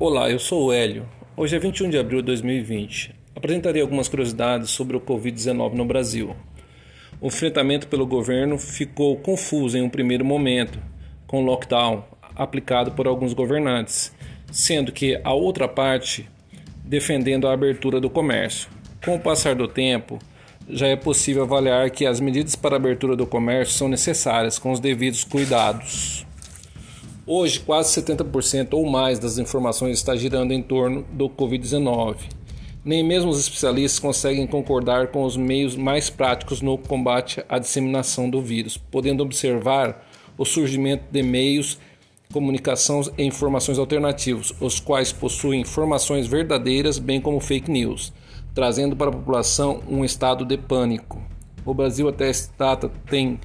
Olá, eu sou o Hélio. Hoje é 21 de abril de 2020. Apresentarei algumas curiosidades sobre o Covid-19 no Brasil. O enfrentamento pelo governo ficou confuso em um primeiro momento, com o lockdown aplicado por alguns governantes, sendo que a outra parte defendendo a abertura do comércio. Com o passar do tempo, já é possível avaliar que as medidas para a abertura do comércio são necessárias com os devidos cuidados. Hoje, quase 70% ou mais das informações está girando em torno do Covid-19. Nem mesmo os especialistas conseguem concordar com os meios mais práticos no combate à disseminação do vírus, podendo observar o surgimento de meios, comunicação e informações alternativos, os quais possuem informações verdadeiras, bem como fake news, trazendo para a população um estado de pânico. O Brasil até esta data tem